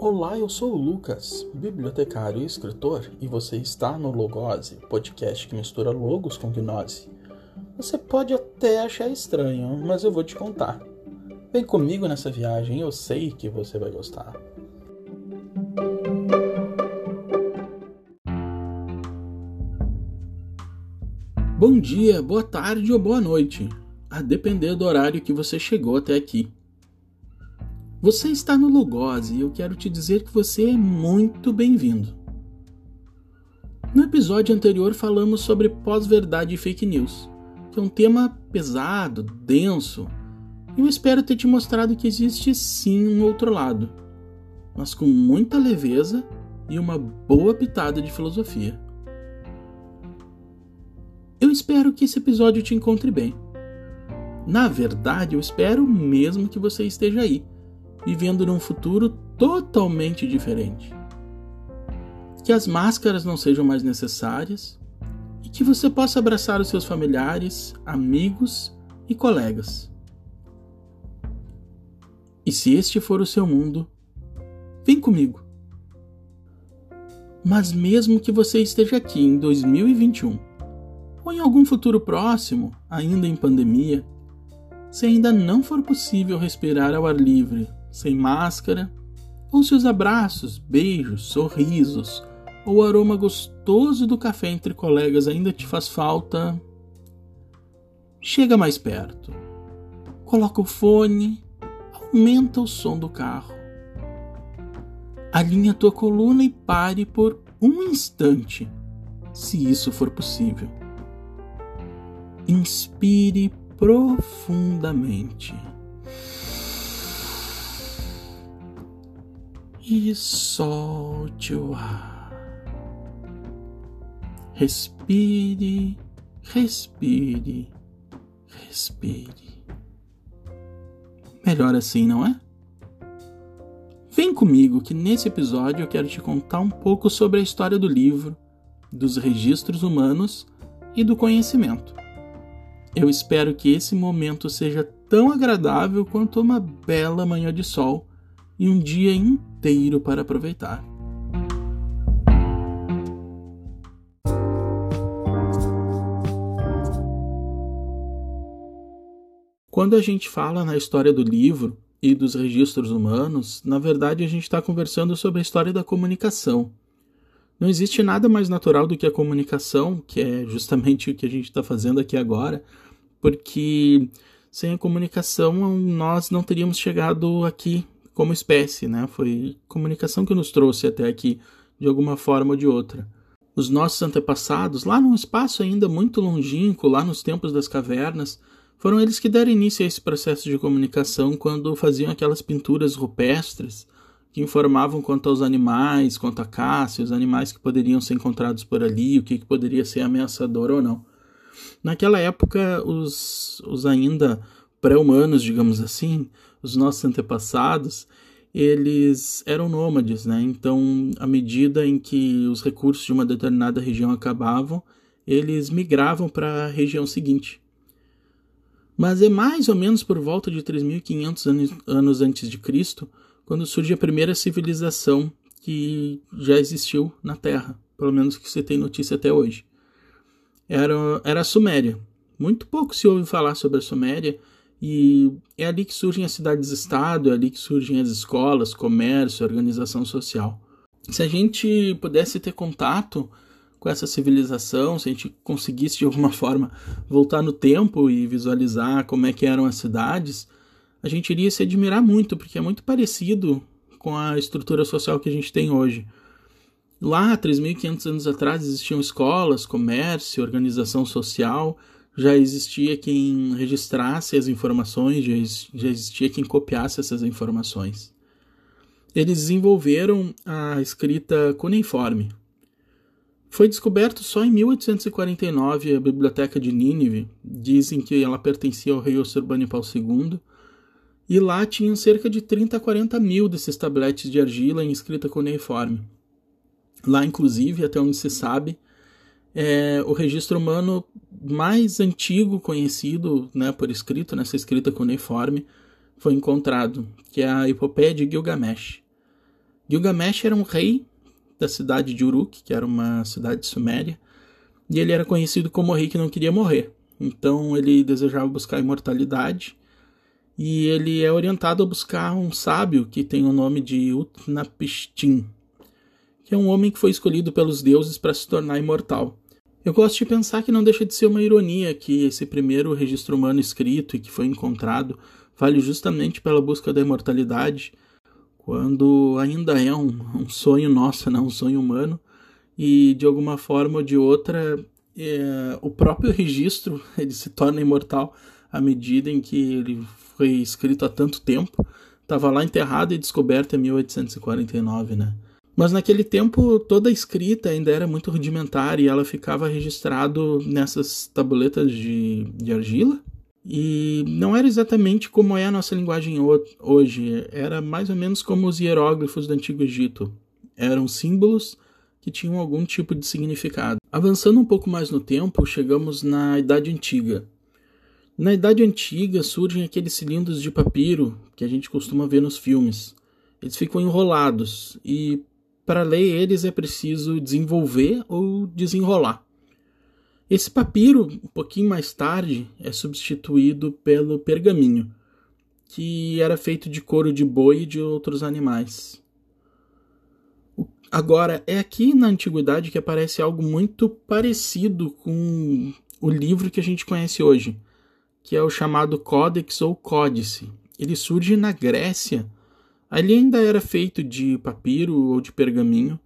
Olá, eu sou o Lucas, bibliotecário e escritor, e você está no Logose, podcast que mistura logos com gnose. Você pode até achar estranho, mas eu vou te contar. Vem comigo nessa viagem, eu sei que você vai gostar. Bom dia, boa tarde ou boa noite, a depender do horário que você chegou até aqui. Você está no Logose e eu quero te dizer que você é muito bem-vindo. No episódio anterior falamos sobre pós-verdade e fake news, que é um tema pesado, denso, e eu espero ter te mostrado que existe sim um outro lado, mas com muita leveza e uma boa pitada de filosofia. Eu espero que esse episódio te encontre bem. Na verdade, eu espero mesmo que você esteja aí vivendo num futuro totalmente diferente. Que as máscaras não sejam mais necessárias e que você possa abraçar os seus familiares, amigos e colegas. E se este for o seu mundo, vem comigo. Mas mesmo que você esteja aqui em 2021 ou em algum futuro próximo, ainda em pandemia, se ainda não for possível respirar ao ar livre sem máscara, ou se os abraços, beijos, sorrisos ou o aroma gostoso do café entre colegas ainda te faz falta, chega mais perto. Coloca o fone, aumenta o som do carro. Alinha tua coluna e pare por um instante, se isso for possível. Inspire profundamente. E solte o ar. Respire, respire, respire. Melhor assim, não é? Vem comigo que nesse episódio eu quero te contar um pouco sobre a história do livro, dos registros humanos e do conhecimento. Eu espero que esse momento seja tão agradável quanto uma bela manhã de sol e um dia inteiro para aproveitar. Quando a gente fala na história do livro e dos registros humanos, na verdade a gente está conversando sobre a história da comunicação. Não existe nada mais natural do que a comunicação, que é justamente o que a gente está fazendo aqui agora, porque sem a comunicação nós não teríamos chegado aqui como espécie, né? Foi comunicação que nos trouxe até aqui de alguma forma ou de outra. Os nossos antepassados, lá num espaço ainda muito longínquo, lá nos tempos das cavernas, foram eles que deram início a esse processo de comunicação quando faziam aquelas pinturas rupestres que informavam quanto aos animais, quanto à caça, os animais que poderiam ser encontrados por ali, o que, que poderia ser ameaçador ou não. Naquela época, os, os ainda pré-humanos, digamos assim, os nossos antepassados, eles eram nômades, né? Então, à medida em que os recursos de uma determinada região acabavam, eles migravam para a região seguinte. Mas é mais ou menos por volta de 3.500 anos, anos antes de Cristo, quando surge a primeira civilização que já existiu na Terra, pelo menos que você tem notícia até hoje. Era, era a Suméria. Muito pouco se ouve falar sobre a Suméria, e é ali que surgem as cidades-estado, é ali que surgem as escolas, comércio, organização social. Se a gente pudesse ter contato com essa civilização, se a gente conseguisse de alguma forma voltar no tempo e visualizar como é que eram as cidades, a gente iria se admirar muito, porque é muito parecido com a estrutura social que a gente tem hoje. Lá, 3.500 anos atrás, existiam escolas, comércio, organização social, já existia quem registrasse as informações, já existia quem copiasse essas informações. Eles desenvolveram a escrita cuneiforme. Foi descoberto só em 1849 a biblioteca de Nínive, dizem que ela pertencia ao rei Ossurbanipal II, e lá tinham cerca de 30 a 40 mil desses tabletes de argila em escrita cuneiforme. Lá, inclusive, até onde se sabe, é o registro humano mais antigo conhecido né, por escrito, nessa escrita cuneiforme, foi encontrado, que é a Epopeia de Gilgamesh. Gilgamesh era um rei da cidade de Uruk, que era uma cidade suméria, e ele era conhecido como o rei que não queria morrer. Então ele desejava buscar imortalidade e ele é orientado a buscar um sábio que tem o nome de Utnapishtim, que é um homem que foi escolhido pelos deuses para se tornar imortal. Eu gosto de pensar que não deixa de ser uma ironia que esse primeiro registro humano escrito e que foi encontrado vale justamente pela busca da imortalidade, quando ainda é um, um sonho nosso, né? um sonho humano, e de alguma forma ou de outra é, o próprio registro ele se torna imortal à medida em que ele foi escrito há tanto tempo, estava lá enterrado e descoberto em 1849, né? Mas naquele tempo toda a escrita ainda era muito rudimentar e ela ficava registrado nessas tabuletas de, de argila. E não era exatamente como é a nossa linguagem hoje, era mais ou menos como os hieróglifos do Antigo Egito. Eram símbolos que tinham algum tipo de significado. Avançando um pouco mais no tempo, chegamos na Idade Antiga. Na Idade Antiga surgem aqueles cilindros de papiro que a gente costuma ver nos filmes. Eles ficam enrolados e para ler eles é preciso desenvolver ou desenrolar. Esse papiro, um pouquinho mais tarde, é substituído pelo pergaminho, que era feito de couro de boi e de outros animais. Agora, é aqui na antiguidade que aparece algo muito parecido com o livro que a gente conhece hoje, que é o chamado Códex ou Códice. Ele surge na Grécia Ali ainda era feito de papiro ou de pergaminho,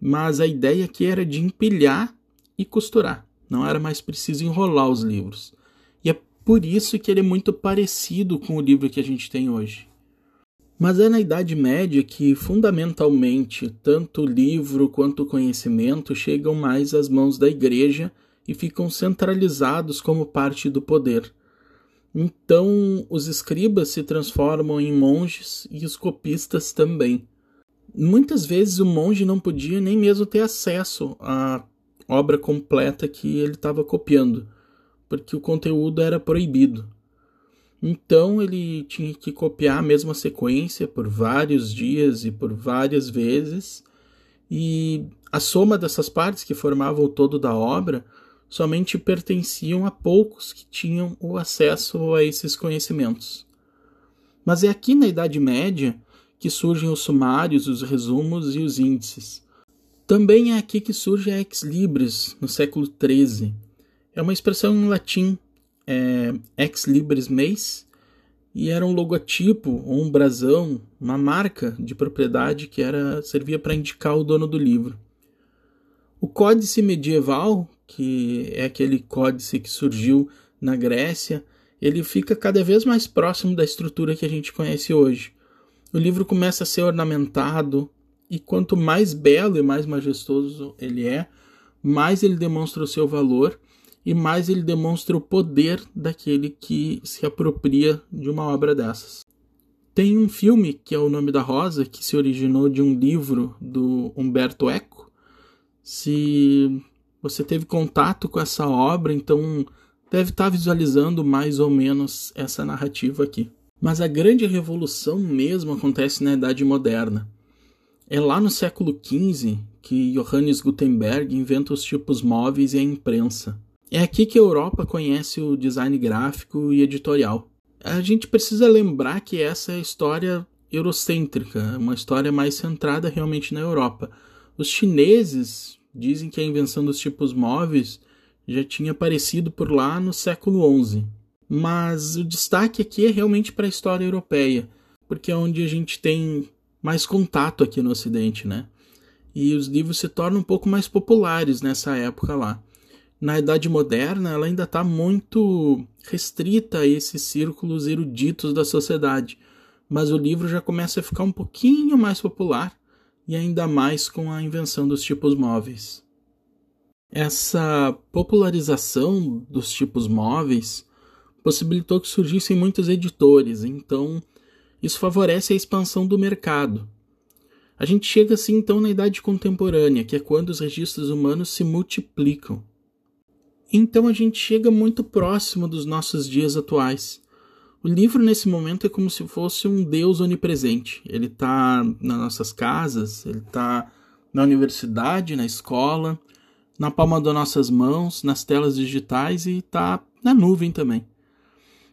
mas a ideia aqui era de empilhar e costurar. Não era mais preciso enrolar os livros. E é por isso que ele é muito parecido com o livro que a gente tem hoje. Mas é na Idade Média que, fundamentalmente, tanto o livro quanto o conhecimento chegam mais às mãos da Igreja e ficam centralizados como parte do poder. Então, os escribas se transformam em monges e os copistas também. Muitas vezes o monge não podia nem mesmo ter acesso à obra completa que ele estava copiando, porque o conteúdo era proibido. Então ele tinha que copiar a mesma sequência por vários dias e por várias vezes, e a soma dessas partes que formavam o todo da obra somente pertenciam a poucos que tinham o acesso a esses conhecimentos. Mas é aqui na Idade Média que surgem os sumários, os resumos e os índices. Também é aqui que surge a ex libris, no século XIII. É uma expressão em latim, é, ex libris meis, e era um logotipo ou um brasão, uma marca de propriedade que era servia para indicar o dono do livro. O códice medieval que é aquele códice que surgiu na Grécia, ele fica cada vez mais próximo da estrutura que a gente conhece hoje. O livro começa a ser ornamentado, e quanto mais belo e mais majestoso ele é, mais ele demonstra o seu valor e mais ele demonstra o poder daquele que se apropria de uma obra dessas. Tem um filme que é O Nome da Rosa, que se originou de um livro do Humberto Eco. Se você teve contato com essa obra, então deve estar visualizando mais ou menos essa narrativa aqui. Mas a grande revolução mesmo acontece na Idade Moderna. É lá no século XV que Johannes Gutenberg inventa os tipos móveis e a imprensa. É aqui que a Europa conhece o design gráfico e editorial. A gente precisa lembrar que essa é a história eurocêntrica, uma história mais centrada realmente na Europa. Os chineses Dizem que a invenção dos tipos móveis já tinha aparecido por lá no século XI. Mas o destaque aqui é realmente para a história europeia, porque é onde a gente tem mais contato aqui no Ocidente, né? E os livros se tornam um pouco mais populares nessa época lá. Na Idade Moderna, ela ainda está muito restrita a esses círculos eruditos da sociedade, mas o livro já começa a ficar um pouquinho mais popular e ainda mais com a invenção dos tipos móveis. Essa popularização dos tipos móveis possibilitou que surgissem muitos editores, então isso favorece a expansão do mercado. A gente chega assim então na idade contemporânea, que é quando os registros humanos se multiplicam. Então a gente chega muito próximo dos nossos dias atuais. O livro, nesse momento, é como se fosse um Deus onipresente. Ele está nas nossas casas, ele está na universidade, na escola, na palma das nossas mãos, nas telas digitais e está na nuvem também.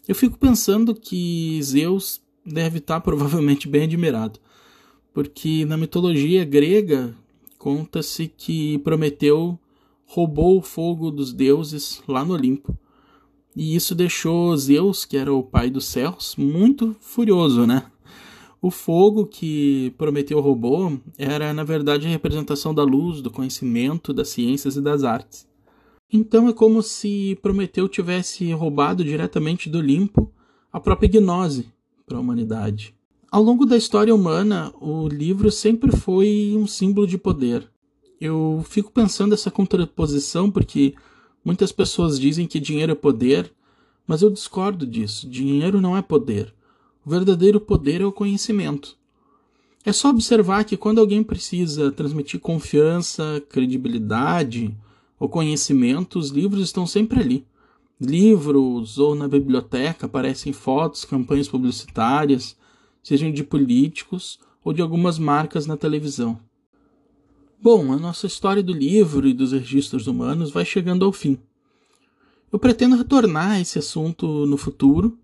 Eu fico pensando que Zeus deve estar tá provavelmente bem admirado, porque na mitologia grega conta-se que Prometeu roubou o fogo dos deuses lá no Olimpo. E isso deixou Zeus, que era o pai dos céus, muito furioso, né? O fogo que Prometeu roubou era, na verdade, a representação da luz, do conhecimento, das ciências e das artes. Então é como se Prometeu tivesse roubado diretamente do Olimpo a própria gnose para a humanidade. Ao longo da história humana, o livro sempre foi um símbolo de poder. Eu fico pensando essa contraposição porque muitas pessoas dizem que dinheiro é poder, mas eu discordo disso. Dinheiro não é poder. O verdadeiro poder é o conhecimento. É só observar que quando alguém precisa transmitir confiança, credibilidade ou conhecimento, os livros estão sempre ali. Livros ou na biblioteca aparecem fotos, campanhas publicitárias, sejam de políticos ou de algumas marcas na televisão. Bom, a nossa história do livro e dos registros humanos vai chegando ao fim. Eu pretendo retornar a esse assunto no futuro,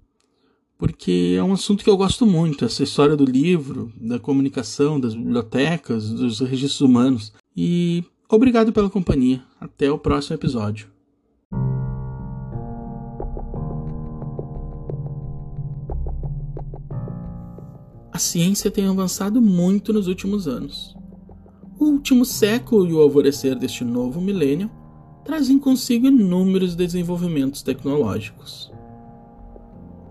porque é um assunto que eu gosto muito, essa história do livro, da comunicação, das bibliotecas, dos registros humanos. E obrigado pela companhia. Até o próximo episódio. a ciência tem avançado muito nos últimos anos. Último século e o alvorecer deste novo milênio trazem consigo inúmeros desenvolvimentos tecnológicos.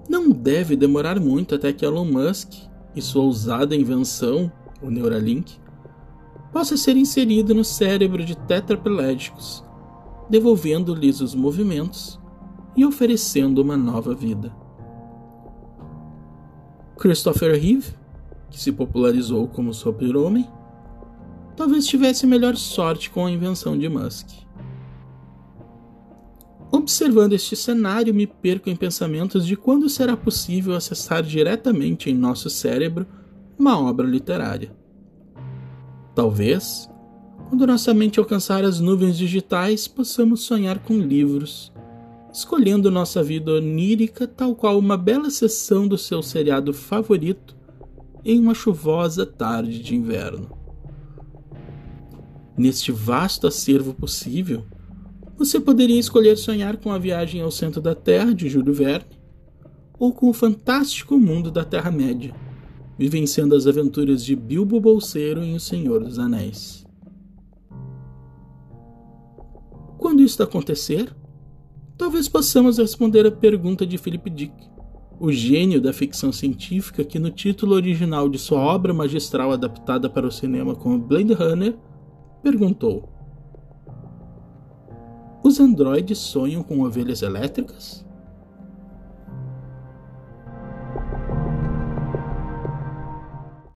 Não deve demorar muito até que Elon Musk e sua ousada invenção, o Neuralink, possa ser inserido no cérebro de tetraplégicos, devolvendo-lhes os movimentos e oferecendo uma nova vida. Christopher Reeve, que se popularizou como super-homem, talvez tivesse melhor sorte com a invenção de Musk. Observando este cenário, me perco em pensamentos de quando será possível acessar diretamente em nosso cérebro uma obra literária. Talvez, quando nossa mente alcançar as nuvens digitais, possamos sonhar com livros escolhendo nossa vida onírica tal qual uma bela sessão do seu seriado favorito em uma chuvosa tarde de inverno. Neste vasto acervo possível, você poderia escolher sonhar com a viagem ao centro da Terra de Júlio Verne ou com o fantástico mundo da Terra-média, vivenciando as aventuras de Bilbo Bolseiro em O Senhor dos Anéis. Quando isso acontecer, talvez possamos responder a pergunta de Philip Dick, o gênio da ficção científica que no título original de sua obra magistral adaptada para o cinema como Blade Runner, perguntou: Os androides sonham com ovelhas elétricas?